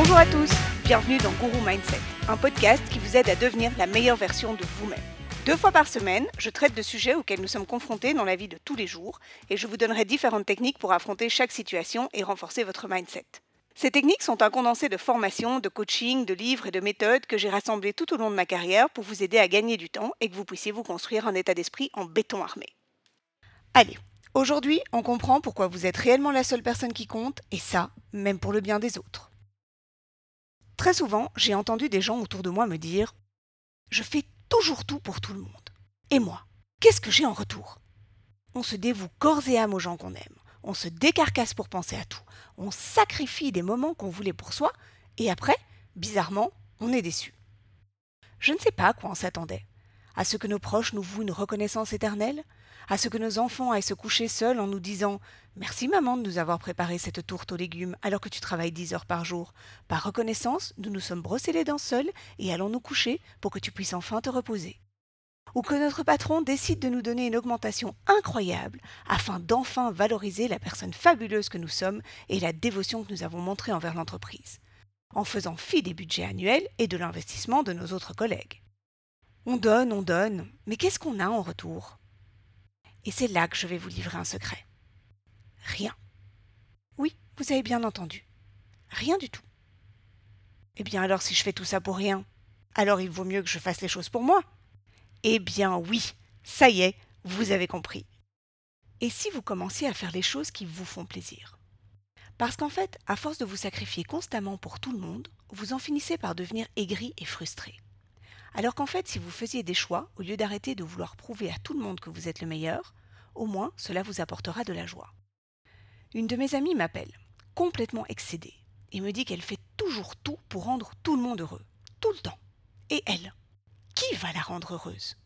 Bonjour à tous, bienvenue dans Guru Mindset, un podcast qui vous aide à devenir la meilleure version de vous-même. Deux fois par semaine, je traite de sujets auxquels nous sommes confrontés dans la vie de tous les jours et je vous donnerai différentes techniques pour affronter chaque situation et renforcer votre mindset. Ces techniques sont un condensé de formation, de coaching, de livres et de méthodes que j'ai rassemblées tout au long de ma carrière pour vous aider à gagner du temps et que vous puissiez vous construire un état d'esprit en béton armé. Allez, aujourd'hui, on comprend pourquoi vous êtes réellement la seule personne qui compte et ça, même pour le bien des autres. Très souvent, j'ai entendu des gens autour de moi me dire Je fais toujours tout pour tout le monde. Et moi, qu'est-ce que j'ai en retour? On se dévoue corps et âme aux gens qu'on aime. On se décarcasse pour penser à tout. On sacrifie des moments qu'on voulait pour soi. Et après, bizarrement, on est déçu. Je ne sais pas à quoi on s'attendait. À ce que nos proches nous vouent une reconnaissance éternelle? À ce que nos enfants aillent se coucher seuls en nous disant Merci maman de nous avoir préparé cette tourte aux légumes alors que tu travailles dix heures par jour. Par reconnaissance, nous nous sommes brossés les dents seuls et allons nous coucher pour que tu puisses enfin te reposer. Ou que notre patron décide de nous donner une augmentation incroyable afin d'enfin valoriser la personne fabuleuse que nous sommes et la dévotion que nous avons montrée envers l'entreprise, en faisant fi des budgets annuels et de l'investissement de nos autres collègues. On donne, on donne, mais qu'est-ce qu'on a en retour? Et c'est là que je vais vous livrer un secret. Rien. Oui, vous avez bien entendu. Rien du tout. Eh bien alors si je fais tout ça pour rien, alors il vaut mieux que je fasse les choses pour moi. Eh bien oui, ça y est, vous avez compris. Et si vous commenciez à faire les choses qui vous font plaisir? Parce qu'en fait, à force de vous sacrifier constamment pour tout le monde, vous en finissez par devenir aigri et frustré. Alors qu'en fait, si vous faisiez des choix, au lieu d'arrêter de vouloir prouver à tout le monde que vous êtes le meilleur, au moins cela vous apportera de la joie. Une de mes amies m'appelle, complètement excédée, et me dit qu'elle fait toujours tout pour rendre tout le monde heureux, tout le temps. Et elle, qui va la rendre heureuse?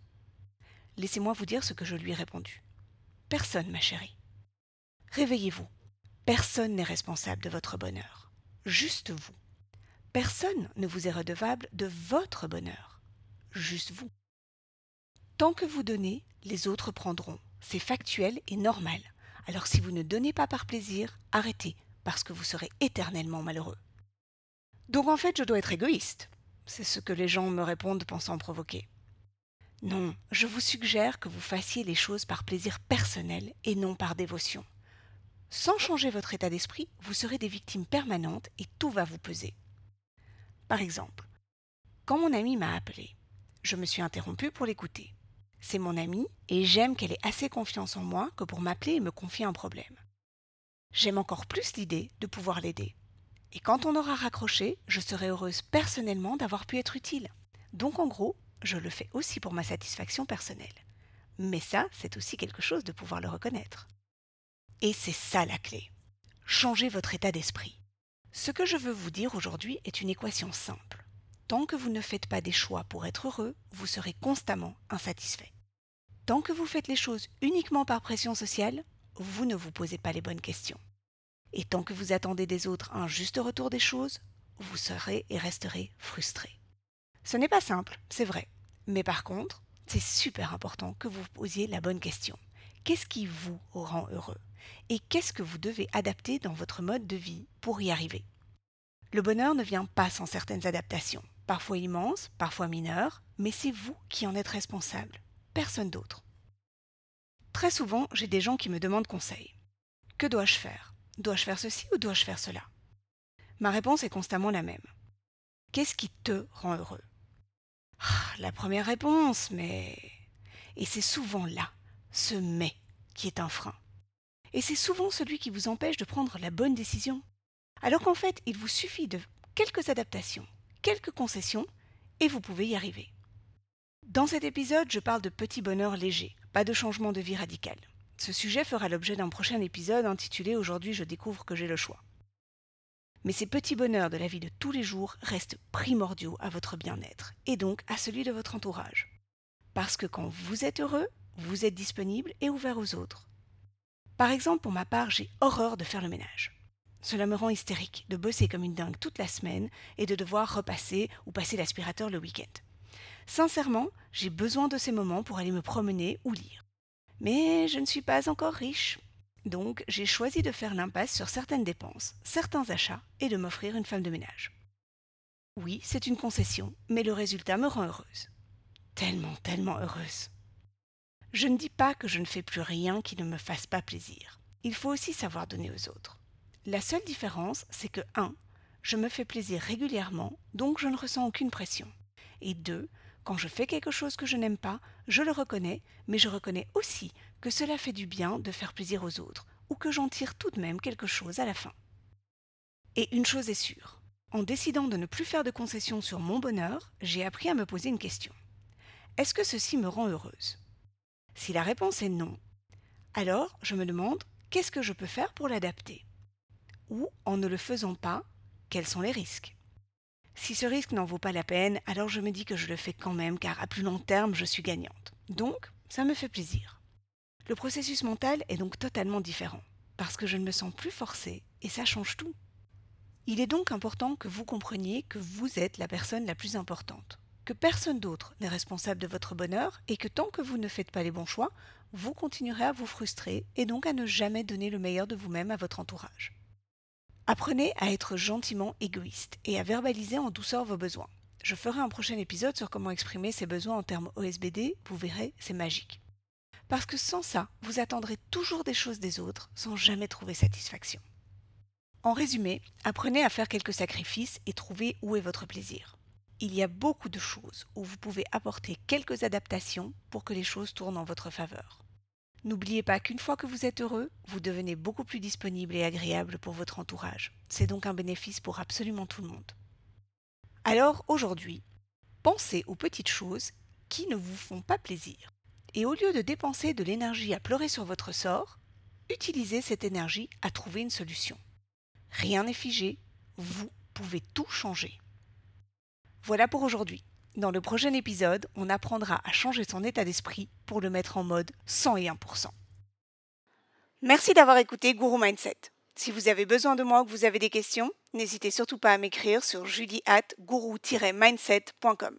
Laissez-moi vous dire ce que je lui ai répondu. Personne, ma chérie. Réveillez-vous. Personne n'est responsable de votre bonheur. Juste vous. Personne ne vous est redevable de votre bonheur. Juste vous. Tant que vous donnez, les autres prendront. C'est factuel et normal. Alors si vous ne donnez pas par plaisir, arrêtez, parce que vous serez éternellement malheureux. Donc en fait, je dois être égoïste. C'est ce que les gens me répondent pensant provoquer. Non, je vous suggère que vous fassiez les choses par plaisir personnel et non par dévotion. Sans changer votre état d'esprit, vous serez des victimes permanentes et tout va vous peser. Par exemple, quand mon amie m'a appelé, je me suis interrompue pour l'écouter. C'est mon amie et j'aime qu'elle ait assez confiance en moi que pour m'appeler et me confier un problème. J'aime encore plus l'idée de pouvoir l'aider. Et quand on aura raccroché, je serai heureuse personnellement d'avoir pu être utile. Donc en gros, je le fais aussi pour ma satisfaction personnelle. Mais ça, c'est aussi quelque chose de pouvoir le reconnaître. Et c'est ça la clé. Changez votre état d'esprit. Ce que je veux vous dire aujourd'hui est une équation simple tant que vous ne faites pas des choix pour être heureux, vous serez constamment insatisfait. Tant que vous faites les choses uniquement par pression sociale, vous ne vous posez pas les bonnes questions. Et tant que vous attendez des autres un juste retour des choses, vous serez et resterez frustré. Ce n'est pas simple, c'est vrai. Mais par contre, c'est super important que vous posiez la bonne question. Qu'est-ce qui vous rend heureux? Et qu'est-ce que vous devez adapter dans votre mode de vie pour y arriver? Le bonheur ne vient pas sans certaines adaptations parfois immense, parfois mineur, mais c'est vous qui en êtes responsable, personne d'autre. Très souvent, j'ai des gens qui me demandent conseil. Que dois-je faire? Dois-je faire ceci ou dois-je faire cela? Ma réponse est constamment la même. Qu'est-ce qui te rend heureux? Ah, La première réponse, mais... Et c'est souvent là, ce mais, qui est un frein. Et c'est souvent celui qui vous empêche de prendre la bonne décision. Alors qu'en fait, il vous suffit de quelques adaptations, quelques concessions et vous pouvez y arriver. Dans cet épisode, je parle de petits bonheurs légers, pas de changement de vie radical. Ce sujet fera l'objet d'un prochain épisode intitulé Aujourd'hui je découvre que j'ai le choix. Mais ces petits bonheurs de la vie de tous les jours restent primordiaux à votre bien-être et donc à celui de votre entourage. Parce que quand vous êtes heureux, vous êtes disponible et ouvert aux autres. Par exemple, pour ma part, j'ai horreur de faire le ménage. Cela me rend hystérique de bosser comme une dingue toute la semaine et de devoir repasser ou passer l'aspirateur le week-end. Sincèrement, j'ai besoin de ces moments pour aller me promener ou lire. Mais je ne suis pas encore riche. Donc j'ai choisi de faire l'impasse sur certaines dépenses, certains achats et de m'offrir une femme de ménage. Oui, c'est une concession, mais le résultat me rend heureuse. Tellement, tellement heureuse. Je ne dis pas que je ne fais plus rien qui ne me fasse pas plaisir. Il faut aussi savoir donner aux autres. La seule différence, c'est que 1. Je me fais plaisir régulièrement, donc je ne ressens aucune pression. Et 2. Quand je fais quelque chose que je n'aime pas, je le reconnais, mais je reconnais aussi que cela fait du bien de faire plaisir aux autres, ou que j'en tire tout de même quelque chose à la fin. Et une chose est sûre, en décidant de ne plus faire de concessions sur mon bonheur, j'ai appris à me poser une question. Est-ce que ceci me rend heureuse? Si la réponse est non, alors je me demande qu'est-ce que je peux faire pour l'adapter? Ou, en ne le faisant pas, quels sont les risques? Si ce risque n'en vaut pas la peine, alors je me dis que je le fais quand même car à plus long terme, je suis gagnante. Donc, ça me fait plaisir. Le processus mental est donc totalement différent parce que je ne me sens plus forcée et ça change tout. Il est donc important que vous compreniez que vous êtes la personne la plus importante, que personne d'autre n'est responsable de votre bonheur et que tant que vous ne faites pas les bons choix, vous continuerez à vous frustrer et donc à ne jamais donner le meilleur de vous-même à votre entourage. Apprenez à être gentiment égoïste et à verbaliser en douceur vos besoins. Je ferai un prochain épisode sur comment exprimer ces besoins en termes OSBD, vous verrez, c'est magique. Parce que sans ça, vous attendrez toujours des choses des autres sans jamais trouver satisfaction. En résumé, apprenez à faire quelques sacrifices et trouvez où est votre plaisir. Il y a beaucoup de choses où vous pouvez apporter quelques adaptations pour que les choses tournent en votre faveur. N'oubliez pas qu'une fois que vous êtes heureux, vous devenez beaucoup plus disponible et agréable pour votre entourage. C'est donc un bénéfice pour absolument tout le monde. Alors aujourd'hui, pensez aux petites choses qui ne vous font pas plaisir. Et au lieu de dépenser de l'énergie à pleurer sur votre sort, utilisez cette énergie à trouver une solution. Rien n'est figé, vous pouvez tout changer. Voilà pour aujourd'hui. Dans le prochain épisode, on apprendra à changer son état d'esprit pour le mettre en mode 101%. Merci d'avoir écouté Guru Mindset. Si vous avez besoin de moi ou que vous avez des questions, n'hésitez surtout pas à m'écrire sur julie-guru-mindset.com.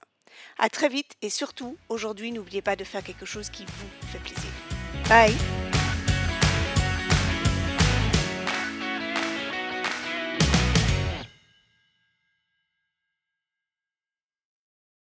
À très vite et surtout, aujourd'hui, n'oubliez pas de faire quelque chose qui vous fait plaisir. Bye